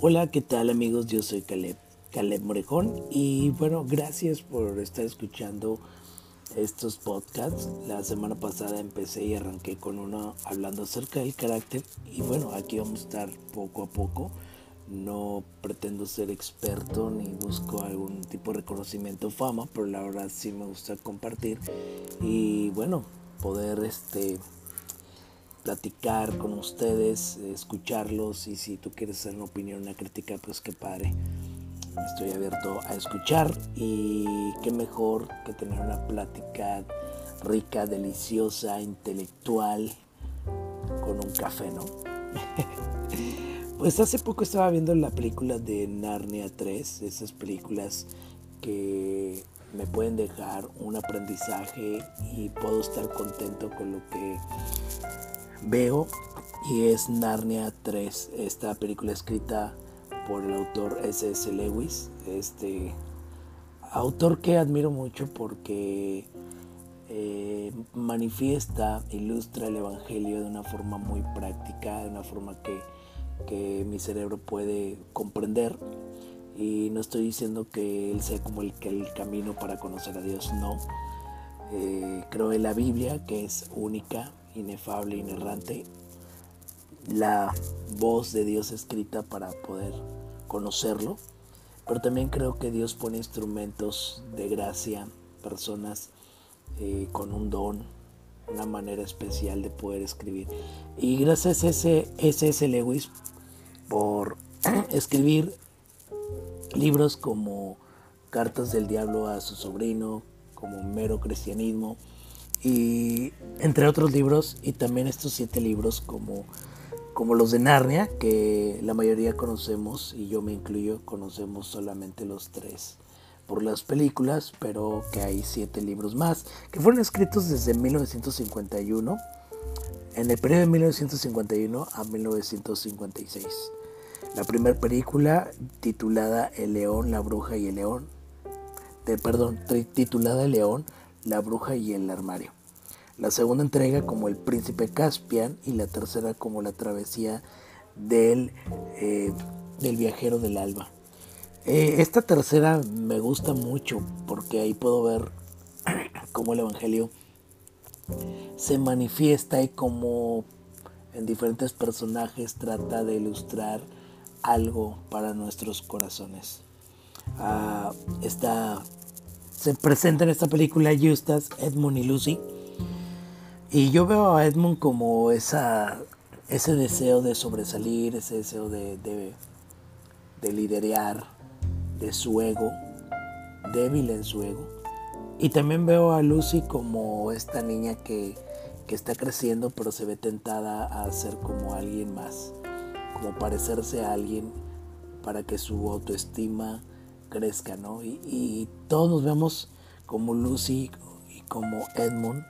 Hola, ¿qué tal amigos? Yo soy Caleb, Caleb Morejón y bueno, gracias por estar escuchando estos podcasts. La semana pasada empecé y arranqué con uno hablando acerca del carácter y bueno, aquí vamos a estar poco a poco. No pretendo ser experto ni busco algún tipo de reconocimiento o fama, pero la verdad sí me gusta compartir y bueno, poder este platicar con ustedes, escucharlos y si tú quieres hacer una opinión, una crítica, pues qué padre. Estoy abierto a escuchar y qué mejor que tener una plática rica, deliciosa, intelectual con un café, ¿no? pues hace poco estaba viendo la película de Narnia 3, esas películas que me pueden dejar un aprendizaje y puedo estar contento con lo que veo y es Narnia 3, esta película escrita por el autor S.S. Lewis, este autor que admiro mucho porque eh, manifiesta, ilustra el Evangelio de una forma muy práctica, de una forma que, que mi cerebro puede comprender. Y no estoy diciendo que él sea como el, que el camino para conocer a Dios, no. Eh, creo en la Biblia, que es única, inefable, inerrante, la voz de Dios escrita para poder conocerlo, pero también creo que Dios pone instrumentos de gracia, personas eh, con un don, una manera especial de poder escribir. Y gracias a ese S.S. Lewis por escribir libros como Cartas del Diablo a su sobrino, como Mero Cristianismo, y entre otros libros y también estos siete libros como, como los de Narnia que la mayoría conocemos y yo me incluyo conocemos solamente los tres por las películas pero que hay siete libros más que fueron escritos desde 1951 en el periodo de 1951 a 1956 la primera película titulada El león, la bruja y el león de, perdón, titulada El león, la bruja y el armario. La segunda entrega como El príncipe Caspian y la tercera como La travesía del, eh, del viajero del alba. Eh, esta tercera me gusta mucho porque ahí puedo ver cómo el Evangelio se manifiesta y cómo en diferentes personajes trata de ilustrar algo para nuestros corazones. Está se presenta en esta película Justas, Edmund y Lucy. Y yo veo a Edmund como esa, ese deseo de sobresalir, ese deseo de, de, de liderear, de su ego, débil en su ego. Y también veo a Lucy como esta niña que, que está creciendo pero se ve tentada a ser como alguien más, como parecerse a alguien para que su autoestima crezca, ¿no? Y, todos nos vemos como Lucy y como Edmund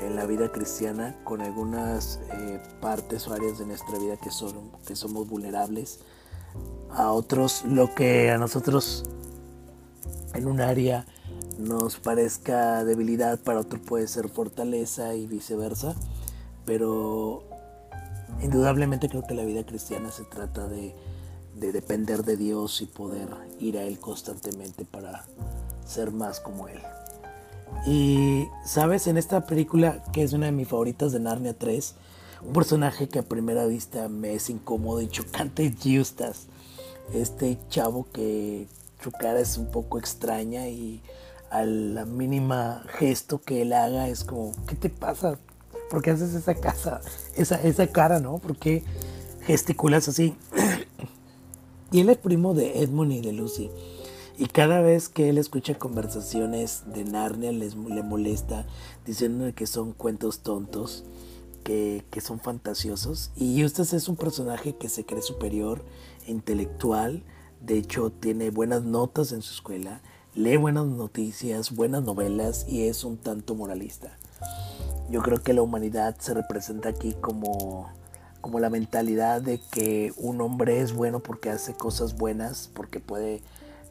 en la vida cristiana con algunas eh, partes o áreas de nuestra vida que, son, que somos vulnerables. A otros lo que a nosotros en un área nos parezca debilidad, para otro puede ser fortaleza y viceversa. Pero indudablemente creo que la vida cristiana se trata de de depender de Dios y poder ir a Él constantemente para ser más como Él. Y, ¿sabes? En esta película, que es una de mis favoritas de Narnia 3, un personaje que a primera vista me es incómodo y chocante es Justas. Este chavo que su cara es un poco extraña y a la mínima gesto que él haga es como, ¿qué te pasa? ¿Por qué haces esa, casa, esa, esa cara, no? ¿Por qué gesticulas así? Y él es primo de Edmund y de Lucy. Y cada vez que él escucha conversaciones de Narnia le molesta, diciendo que son cuentos tontos, que, que son fantasiosos. Y Eustace es un personaje que se cree superior, intelectual, de hecho tiene buenas notas en su escuela, lee buenas noticias, buenas novelas y es un tanto moralista. Yo creo que la humanidad se representa aquí como como la mentalidad de que un hombre es bueno porque hace cosas buenas, porque puede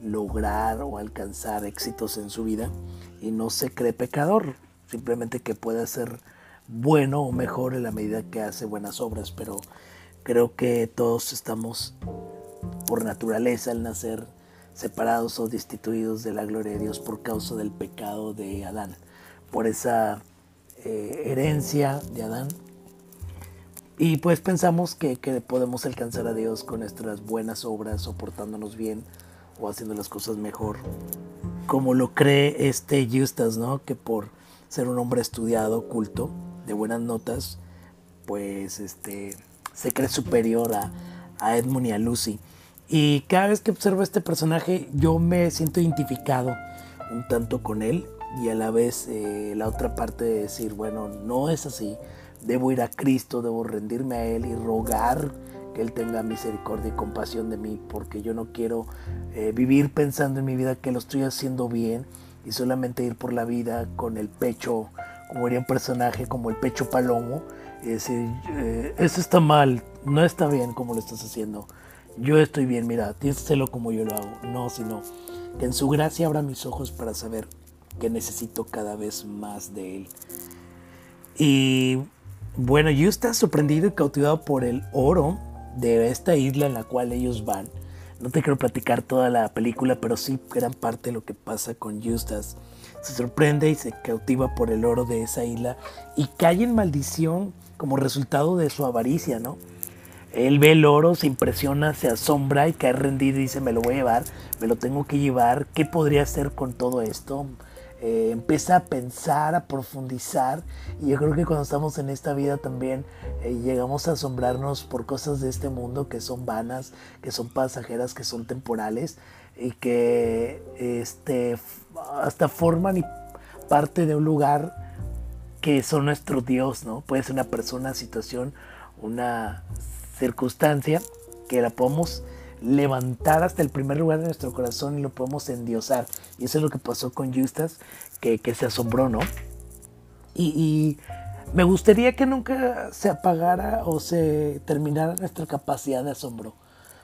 lograr o alcanzar éxitos en su vida y no se cree pecador, simplemente que puede ser bueno o mejor en la medida que hace buenas obras, pero creo que todos estamos por naturaleza al nacer separados o destituidos de la gloria de Dios por causa del pecado de Adán, por esa eh, herencia de Adán. Y pues pensamos que, que, podemos alcanzar a Dios con nuestras buenas obras o portándonos bien o haciendo las cosas mejor. Como lo cree este Justas, ¿no? Que por ser un hombre estudiado, culto, de buenas notas, pues este se cree superior a, a Edmund y a Lucy. Y cada vez que observo a este personaje, yo me siento identificado un tanto con él y a la vez eh, la otra parte de decir, bueno, no es así, debo ir a Cristo, debo rendirme a Él y rogar que Él tenga misericordia y compasión de mí, porque yo no quiero eh, vivir pensando en mi vida que lo estoy haciendo bien y solamente ir por la vida con el pecho, como diría un personaje, como el pecho palomo, y decir, eh, eso está mal, no está bien como lo estás haciendo yo estoy bien, mira, hacerlo como yo lo hago. No, sino que en su gracia abra mis ojos para saber que necesito cada vez más de Él. Y bueno, yo estaba sorprendido y cautivado por el oro de esta isla en la cual ellos van. No te quiero platicar toda la película, pero sí gran parte de lo que pasa con Justas. Se sorprende y se cautiva por el oro de esa isla y cae en maldición como resultado de su avaricia, ¿no? Él ve el oro, se impresiona, se asombra y cae rendido y dice, me lo voy a llevar, me lo tengo que llevar, ¿qué podría hacer con todo esto? Eh, empieza a pensar, a profundizar y yo creo que cuando estamos en esta vida también eh, llegamos a asombrarnos por cosas de este mundo que son vanas, que son pasajeras, que son temporales y que este, hasta forman parte de un lugar que son nuestro Dios, ¿no? Puede ser una persona, situación, una circunstancia que la podemos levantar hasta el primer lugar de nuestro corazón y lo podemos endiosar. Y eso es lo que pasó con Justas, que, se asombró, ¿no? Y, me gustaría que nunca se apagara o se terminara nuestra capacidad de asombro.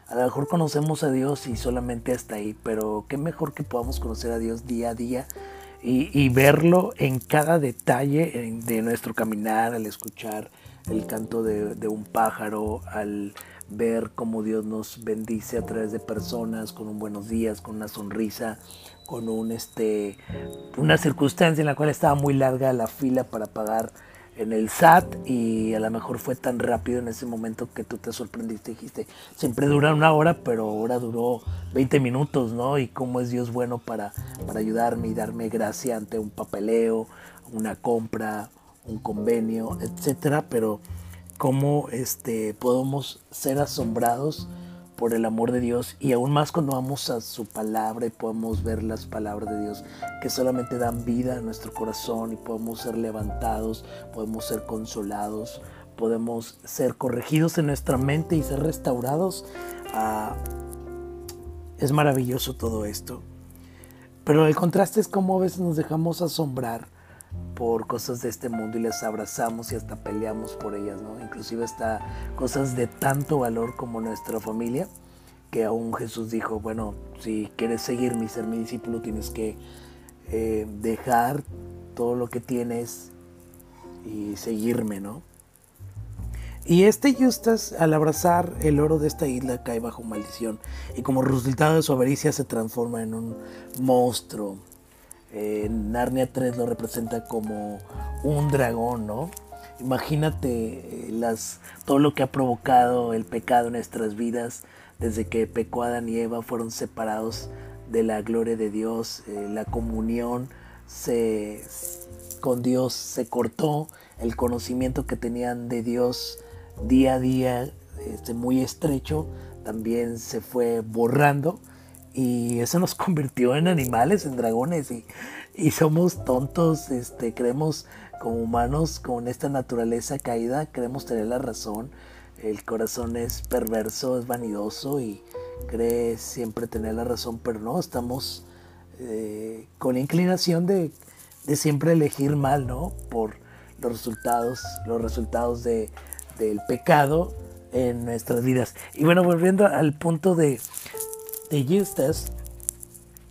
A lo mejor conocemos a Dios y solamente hasta ahí, pero qué mejor que podamos conocer a Dios día a día y, verlo en cada detalle de nuestro caminar, al escuchar el canto de, un pájaro, al ver cómo Dios nos bendice a través de personas con un buenos días, con una sonrisa, con un este una circunstancia en la cual estaba muy larga la fila para pagar en el SAT y a lo mejor fue tan rápido en ese momento que tú te sorprendiste y dijiste, siempre dura una hora, pero ahora duró 20 minutos, ¿no? Y cómo es Dios bueno para, para ayudarme y darme gracia ante un papeleo, una compra, un convenio, etcétera, pero cómo este, podemos ser asombrados por el amor de Dios y aún más cuando vamos a su palabra y podemos ver las palabras de Dios que solamente dan vida a nuestro corazón y podemos ser levantados, podemos ser consolados, podemos ser corregidos en nuestra mente y ser restaurados. Ah, es maravilloso todo esto. Pero el contraste es cómo a veces nos dejamos asombrar por cosas de este mundo y las abrazamos y hasta peleamos por ellas, ¿no? Inclusive hasta cosas de tanto valor como nuestra familia, que aún Jesús dijo, bueno, si quieres seguirme y ser mi discípulo, tienes que eh, dejar todo lo que tienes y seguirme, ¿no? Y este Justas, al abrazar el oro de esta isla, cae bajo maldición y como resultado de su avaricia se transforma en un monstruo Narnia 3 lo representa como un dragón, ¿no? Imagínate eh, las, todo lo que ha provocado el pecado en nuestras vidas desde que pecó Adán y Eva, fueron separados de la gloria de Dios, eh, la comunión con Dios se cortó, el conocimiento que tenían de Dios día a día, este, muy estrecho, también se fue borrando y eso nos convirtió en animales, en dragones y, somos tontos, este, creemos como humanos con esta naturaleza caída, creemos tener la razón, el corazón es perverso, es vanidoso y cree siempre tener la razón, pero no, estamos eh, con la inclinación de, de, siempre elegir mal, ¿no? Por los resultados, los resultados de, del pecado en nuestras vidas. Y bueno, volviendo al punto de, de Justas,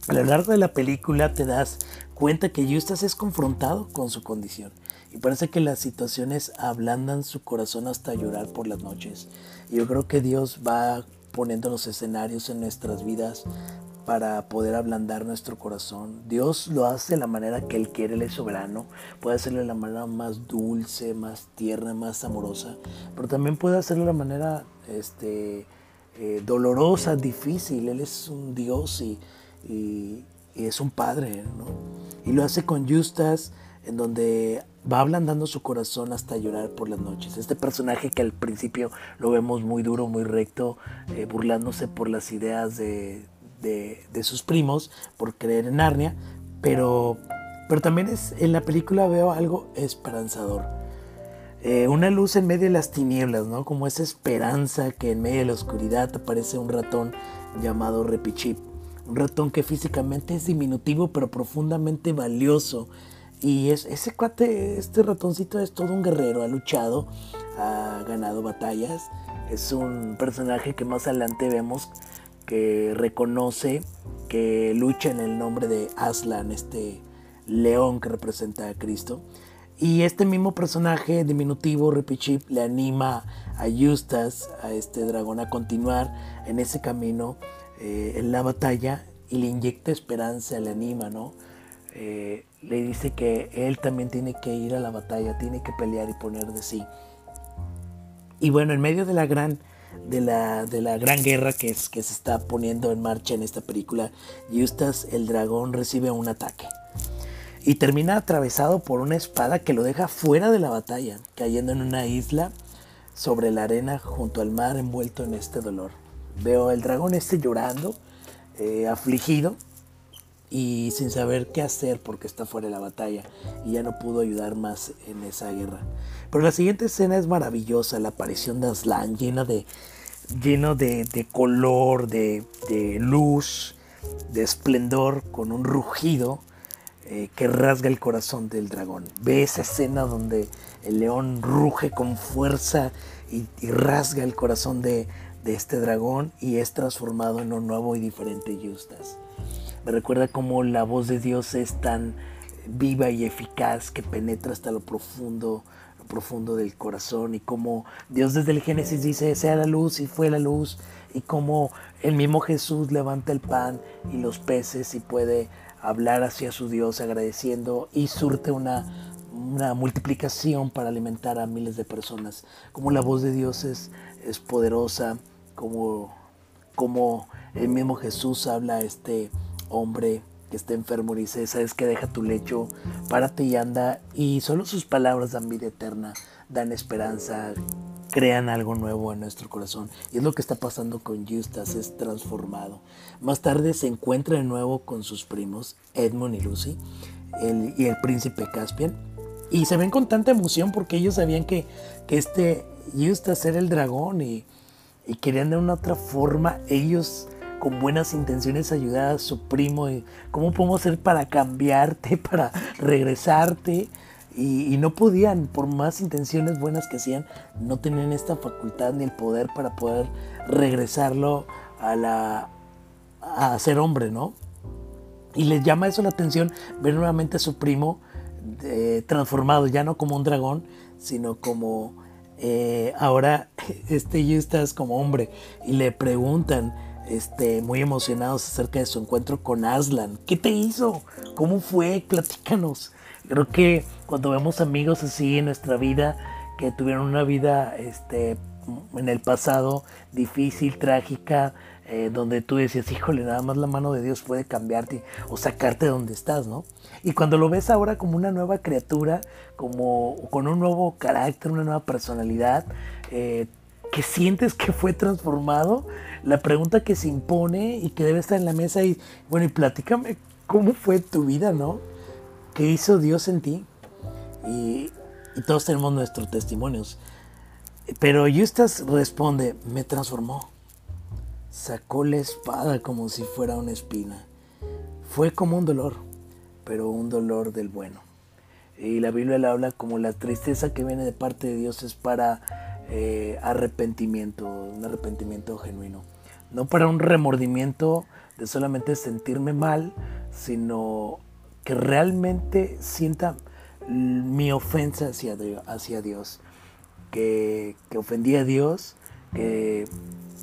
a lo largo de la película te das cuenta que Justas es confrontado con su condición y parece que las situaciones ablandan su corazón hasta llorar por las noches. Yo creo que Dios va poniendo los escenarios en nuestras vidas para poder ablandar nuestro corazón. Dios lo hace de la manera que Él quiere, Él es soberano. Puede hacerlo de la manera más dulce, más tierna, más amorosa, pero también puede hacerlo de la manera este, eh, dolorosa, difícil. Él es un Dios y, y, es un Padre, ¿no? Y lo hace con justas, en donde va ablandando su corazón hasta llorar por las noches. Este personaje que al principio lo vemos muy duro, muy recto, eh, burlándose por las ideas de, de, sus primos, por creer en Narnia, pero, pero también es, en la película veo algo esperanzador. Eh, una luz en medio de las tinieblas, ¿no? Como esa esperanza que en medio de la oscuridad aparece un ratón llamado Repichip. Un ratón que físicamente es diminutivo pero profundamente valioso y es, ese cuate, este ratoncito es todo un guerrero, ha luchado, ha ganado batallas. Es un personaje que más adelante vemos que reconoce que lucha en el nombre de Aslan, este león que representa a Cristo. Y este mismo personaje diminutivo, Repichip, le anima a Justas, a este dragón, a continuar en ese camino, eh, en la batalla, y le inyecta esperanza, le anima, ¿no? Eh, le dice que él también tiene que ir a la batalla, tiene que pelear y poner de sí. Y bueno, en medio de la gran, de la, de la gran guerra que, que se está poniendo en marcha en esta película, Justas el dragón recibe un ataque. Y termina atravesado por una espada que lo deja fuera de la batalla, cayendo en una isla sobre la arena junto al mar envuelto en este dolor. Veo el dragón este llorando, eh, afligido, y sin saber qué hacer porque está fuera de la batalla y ya no pudo ayudar más en esa guerra. Pero la siguiente escena es maravillosa, la aparición de Aslan llena de, lleno de, color, de, luz, de esplendor, con un rugido eh, que rasga el corazón del dragón. Ve esa escena donde el león ruge con fuerza y, rasga el corazón de, de este dragón y es transformado en un nuevo y diferente Justas. Me recuerda cómo la voz de Dios es tan viva y eficaz que penetra hasta lo profundo, lo profundo del corazón y cómo Dios desde el Génesis dice sea la luz y fue la luz y cómo el mismo Jesús levanta el pan y los peces y puede hablar hacia su Dios agradeciendo y surte una, una multiplicación para alimentar a miles de personas. Como la voz de Dios es, es poderosa, como, como el mismo Jesús habla a este hombre que está enfermo dice, sabes que deja tu lecho, párate y anda, y solo sus palabras dan vida eterna, dan esperanza, crean algo nuevo en nuestro corazón. Y es lo que está pasando con Justas, es transformado. Más tarde se encuentra de nuevo con sus primos, Edmund y Lucy, y el príncipe Caspian, y se ven con tanta emoción porque ellos sabían que, que este Justas era el dragón y, y querían de una otra forma ellos con buenas intenciones ayudar a su primo y cómo podemos hacer para cambiarte, para regresarte. Y, no podían, por más intenciones buenas que hacían, no tenían esta facultad ni el poder para poder regresarlo a la a ser hombre, ¿no? Y les llama eso la atención ver nuevamente a su primo eh, transformado, ya no como un dragón, sino como eh, ahora este Justas como hombre. Y le preguntan, este, muy emocionados acerca de su encuentro con Aslan. ¿Qué te hizo? ¿Cómo fue? Platícanos. Creo que cuando vemos amigos así en nuestra vida, que tuvieron una vida este, en el pasado difícil, trágica, eh, donde tú decías, híjole, nada más la mano de Dios puede cambiarte o sacarte de donde estás, ¿no? Y cuando lo ves ahora como una nueva criatura, como con un nuevo carácter, una nueva personalidad, eh, que sientes que fue transformado, la pregunta que se impone y que debe estar en la mesa y, bueno, y platícame cómo fue tu vida, ¿no? ¿Qué hizo Dios en ti? Y, todos tenemos nuestros testimonios. Pero Justas responde, me transformó. Sacó la espada como si fuera una espina. Fue como un dolor, pero un dolor del bueno. Y la Biblia le habla como la tristeza que viene de parte de Dios es para eh, arrepentimiento, un arrepentimiento genuino. No para un remordimiento de solamente sentirme mal, sino que realmente sienta mi ofensa hacia, hacia Dios, que, que ofendí a Dios, que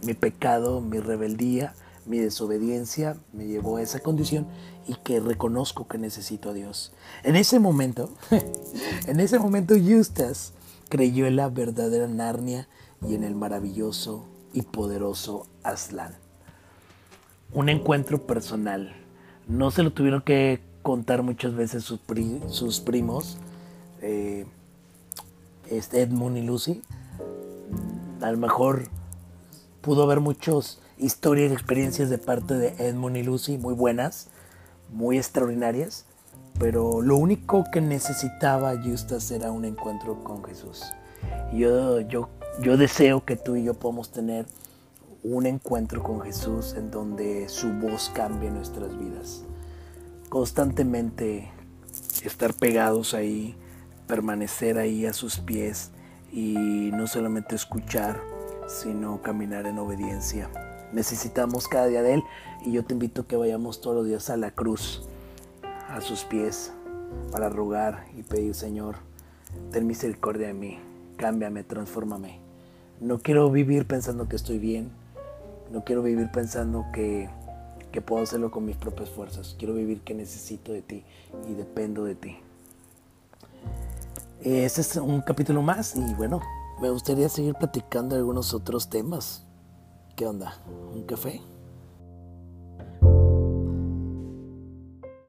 mi pecado, mi rebeldía, mi desobediencia me llevó a esa condición y que reconozco que necesito a Dios. En ese momento, en ese momento Justas creyó en la verdadera Narnia y en el maravilloso y poderoso Aslan. Un encuentro personal. No se lo tuvieron que contar muchas veces sus, primos, eh, este Edmund y Lucy. A lo mejor pudo haber muchas historias y experiencias de parte de Edmund y Lucy muy buenas, muy extraordinarias, pero lo único que necesitaba Justas era un encuentro con Jesús. Yo, yo, yo deseo que tú y yo podamos tener un encuentro con Jesús en donde su voz cambie nuestras vidas. Constantemente estar pegados ahí, permanecer ahí a sus pies y no solamente escuchar, sino caminar en obediencia. Necesitamos cada día de Él y yo te invito a que vayamos todos los días a la cruz, a sus pies, para rogar y pedir, Señor, ten misericordia de mí, cámbiame, transfórmame. No quiero vivir pensando que estoy bien, no quiero vivir pensando que, que puedo hacerlo con mis propias fuerzas, quiero vivir que necesito de ti y dependo de ti. Este es un capítulo más y bueno, me gustaría seguir platicando algunos otros temas. ¿Qué onda? ¿Un café?